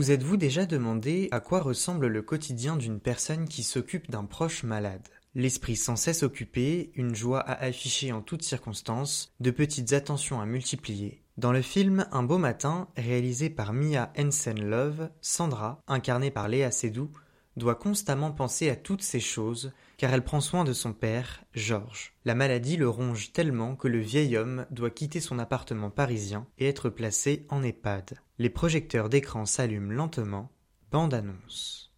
Vous êtes-vous déjà demandé à quoi ressemble le quotidien d'une personne qui s'occupe d'un proche malade? L'esprit sans cesse occupé, une joie à afficher en toutes circonstances, de petites attentions à multiplier. Dans le film Un beau matin, réalisé par Mia Hansen-Love, Sandra, incarnée par Léa Seydoux, doit constamment penser à toutes ces choses, car elle prend soin de son père, Georges. La maladie le ronge tellement que le vieil homme doit quitter son appartement parisien et être placé en EHPAD. Les projecteurs d'écran s'allument lentement. Bande annonce.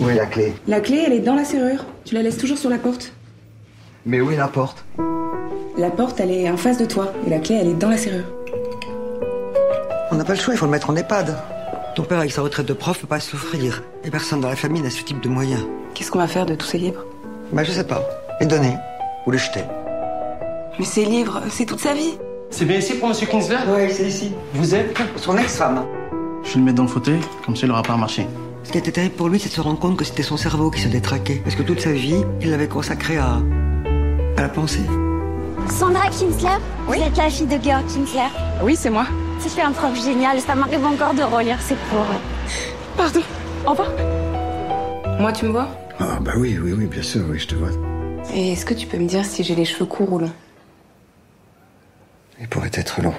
Où est la clé? La clé, elle est dans la serrure. Tu la laisses toujours sur la porte. Mais où est la porte? La porte, elle est en face de toi. Et la clé, elle est dans la serrure. On n'a pas le choix, il faut le mettre en EHPAD. Ton père, avec sa retraite de prof, peut pas souffrir. Et personne dans la famille n'a ce type de moyens. Qu'est-ce qu'on va faire de tous ces livres Bah, je sais pas. Les donner. Ou les jeter. Mais ces livres, c'est toute sa vie. C'est bien ici pour Monsieur Kinsler? Ouais, c'est ici. Vous êtes? Son ex-femme. Je vais le mettre dans le fauteuil, comme ça il aura pas marché. Ce qui était terrible pour lui, c'est de se rendre compte que c'était son cerveau qui se détraquait. Parce que toute sa vie, il l'avait consacré à. à la pensée. Sandra Kinsler? Vous êtes la fille de Georg Kinsler? Oui, c'est moi. Ça fait un prof génial, ça m'arrive encore de relire ses cours. Pardon. Au revoir. Moi, tu me vois? Ah bah oui, oui, oui, bien sûr, oui, je te vois. Et est-ce que tu peux me dire si j'ai les cheveux courts ou longs? Il pourrait être long.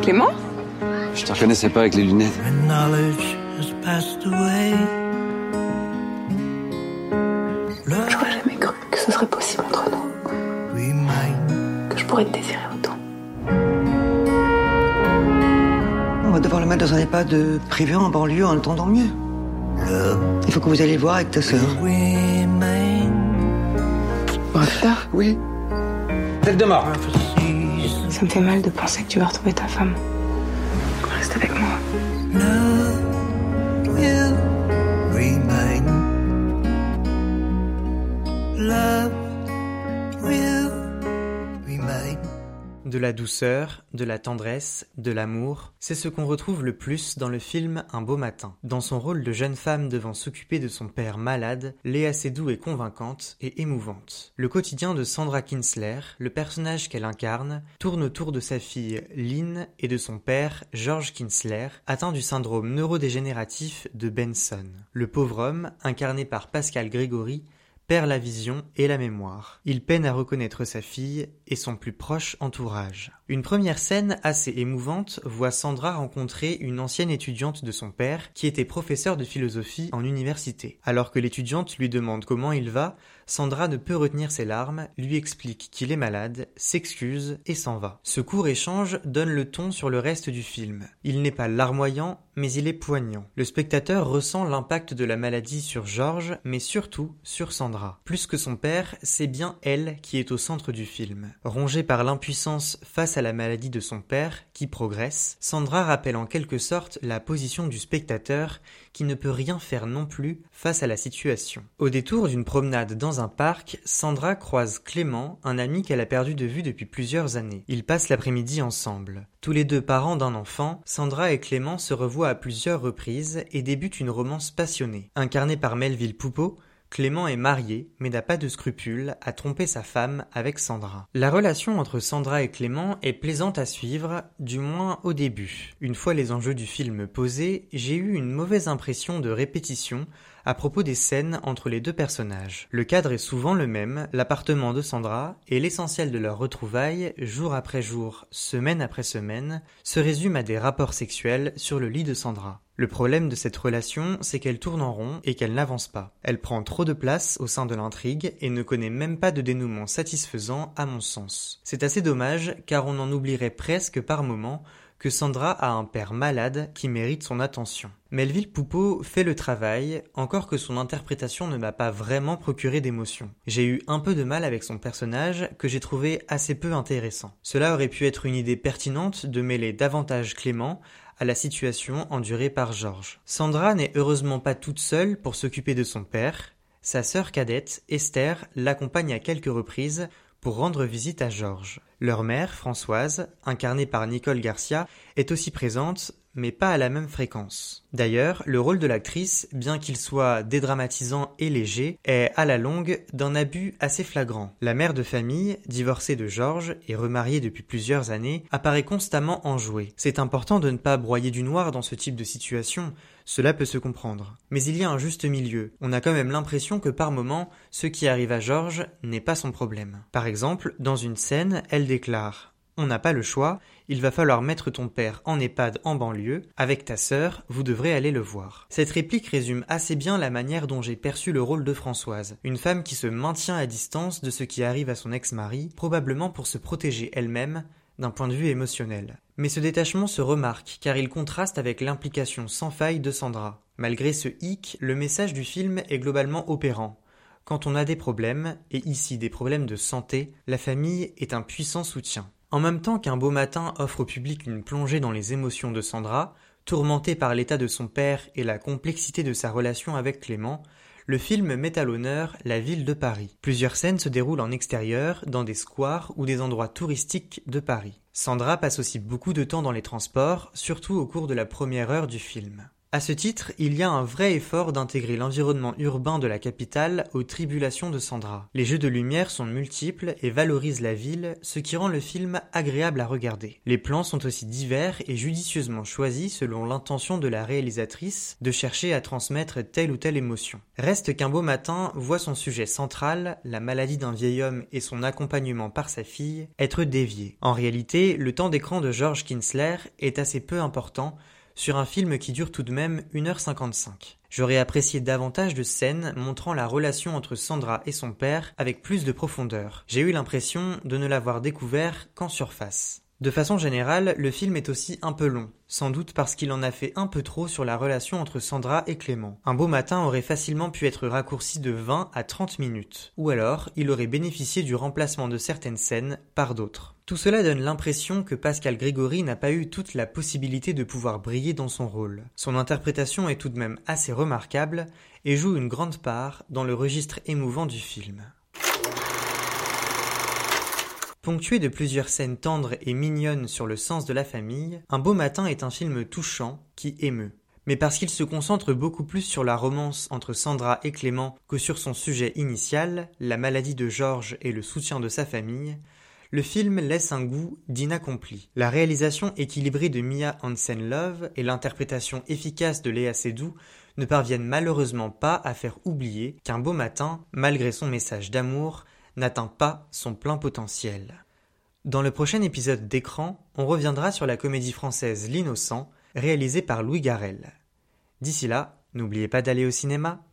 Clément? Je te reconnaissais pas avec les lunettes. Pourrais te désirer autant. On va devoir le mettre dans un EHPAD privé en banlieue en attendant mieux. Il faut que vous alliez le voir avec ta sœur. Faire. Oui. Tête de mort. Ça me fait mal de penser que tu vas retrouver ta femme. De la douceur, de la tendresse, de l'amour, c'est ce qu'on retrouve le plus dans le film Un beau matin. Dans son rôle de jeune femme devant s'occuper de son père malade, Léa Seydoux est convaincante et émouvante. Le quotidien de Sandra Kinsler, le personnage qu'elle incarne, tourne autour de sa fille Lynn et de son père George Kinsler, atteint du syndrome neurodégénératif de Benson. Le pauvre homme, incarné par Pascal Grégory, perd la vision et la mémoire. Il peine à reconnaître sa fille et son plus proche entourage. Une première scène assez émouvante voit Sandra rencontrer une ancienne étudiante de son père qui était professeur de philosophie en université. Alors que l'étudiante lui demande comment il va, Sandra ne peut retenir ses larmes, lui explique qu'il est malade, s'excuse et s'en va. Ce court échange donne le ton sur le reste du film. Il n'est pas larmoyant, mais il est poignant. Le spectateur ressent l'impact de la maladie sur Georges, mais surtout sur Sandra. Plus que son père, c'est bien elle qui est au centre du film. Rongée par l'impuissance face à la maladie de son père, qui progresse, Sandra rappelle en quelque sorte la position du spectateur qui ne peut rien faire non plus face à la situation. Au détour d'une promenade dans un parc, Sandra croise Clément, un ami qu'elle a perdu de vue depuis plusieurs années. Ils passent l'après-midi ensemble. Tous les deux parents d'un enfant, Sandra et Clément se revoient à plusieurs reprises et débutent une romance passionnée. Incarnée par Melville Poupeau, Clément est marié, mais n'a pas de scrupule à tromper sa femme avec Sandra. La relation entre Sandra et Clément est plaisante à suivre, du moins au début. Une fois les enjeux du film posés, j'ai eu une mauvaise impression de répétition à propos des scènes entre les deux personnages. Le cadre est souvent le même, l'appartement de Sandra, et l'essentiel de leurs retrouvailles, jour après jour, semaine après semaine, se résume à des rapports sexuels sur le lit de Sandra. Le problème de cette relation, c'est qu'elle tourne en rond et qu'elle n'avance pas. Elle prend trop de place au sein de l'intrigue et ne connaît même pas de dénouement satisfaisant à mon sens. C'est assez dommage car on en oublierait presque par moments que Sandra a un père malade qui mérite son attention. Melville Poupeau fait le travail, encore que son interprétation ne m'a pas vraiment procuré d'émotion. J'ai eu un peu de mal avec son personnage que j'ai trouvé assez peu intéressant. Cela aurait pu être une idée pertinente de mêler davantage Clément à la situation endurée par Georges. Sandra n'est heureusement pas toute seule pour s'occuper de son père. Sa sœur cadette, Esther, l'accompagne à quelques reprises pour rendre visite à Georges. Leur mère, Françoise, incarnée par Nicole Garcia, est aussi présente, mais pas à la même fréquence. D'ailleurs, le rôle de l'actrice, bien qu'il soit dédramatisant et léger, est à la longue d'un abus assez flagrant. La mère de famille, divorcée de Georges et remariée depuis plusieurs années, apparaît constamment enjouée. C'est important de ne pas broyer du noir dans ce type de situation, cela peut se comprendre. Mais il y a un juste milieu. On a quand même l'impression que par moment, ce qui arrive à Georges n'est pas son problème. Par exemple, dans une scène, elle déclare on n'a pas le choix, il va falloir mettre ton père en EHPAD en banlieue, avec ta sœur, vous devrez aller le voir. Cette réplique résume assez bien la manière dont j'ai perçu le rôle de Françoise, une femme qui se maintient à distance de ce qui arrive à son ex-mari, probablement pour se protéger elle-même d'un point de vue émotionnel. Mais ce détachement se remarque car il contraste avec l'implication sans faille de Sandra. Malgré ce hic, le message du film est globalement opérant. Quand on a des problèmes, et ici des problèmes de santé, la famille est un puissant soutien. En même temps qu'un beau matin offre au public une plongée dans les émotions de Sandra, tourmentée par l'état de son père et la complexité de sa relation avec Clément, le film met à l'honneur la ville de Paris. Plusieurs scènes se déroulent en extérieur, dans des squares ou des endroits touristiques de Paris. Sandra passe aussi beaucoup de temps dans les transports, surtout au cours de la première heure du film. À ce titre, il y a un vrai effort d'intégrer l'environnement urbain de la capitale aux tribulations de Sandra. Les jeux de lumière sont multiples et valorisent la ville, ce qui rend le film agréable à regarder. Les plans sont aussi divers et judicieusement choisis selon l'intention de la réalisatrice de chercher à transmettre telle ou telle émotion. Reste qu'un beau matin voit son sujet central, la maladie d'un vieil homme et son accompagnement par sa fille, être dévié. En réalité, le temps d'écran de George Kinsler est assez peu important sur un film qui dure tout de même 1h55. J'aurais apprécié davantage de scènes montrant la relation entre Sandra et son père avec plus de profondeur. J'ai eu l'impression de ne l'avoir découvert qu'en surface. De façon générale, le film est aussi un peu long, sans doute parce qu'il en a fait un peu trop sur la relation entre Sandra et Clément. Un beau matin aurait facilement pu être raccourci de 20 à 30 minutes, ou alors il aurait bénéficié du remplacement de certaines scènes par d'autres. Tout cela donne l'impression que Pascal Grégory n'a pas eu toute la possibilité de pouvoir briller dans son rôle. Son interprétation est tout de même assez remarquable et joue une grande part dans le registre émouvant du film. Ponctué de plusieurs scènes tendres et mignonnes sur le sens de la famille, Un beau matin est un film touchant qui émeut. Mais parce qu'il se concentre beaucoup plus sur la romance entre Sandra et Clément que sur son sujet initial, la maladie de Georges et le soutien de sa famille, le film laisse un goût d'inaccompli. La réalisation équilibrée de Mia Hansen-Love et l'interprétation efficace de Léa Seydoux ne parviennent malheureusement pas à faire oublier qu'un beau matin, malgré son message d'amour, n'atteint pas son plein potentiel. Dans le prochain épisode d'écran, on reviendra sur la comédie française L'innocent, réalisée par Louis Garrel. D'ici là, n'oubliez pas d'aller au cinéma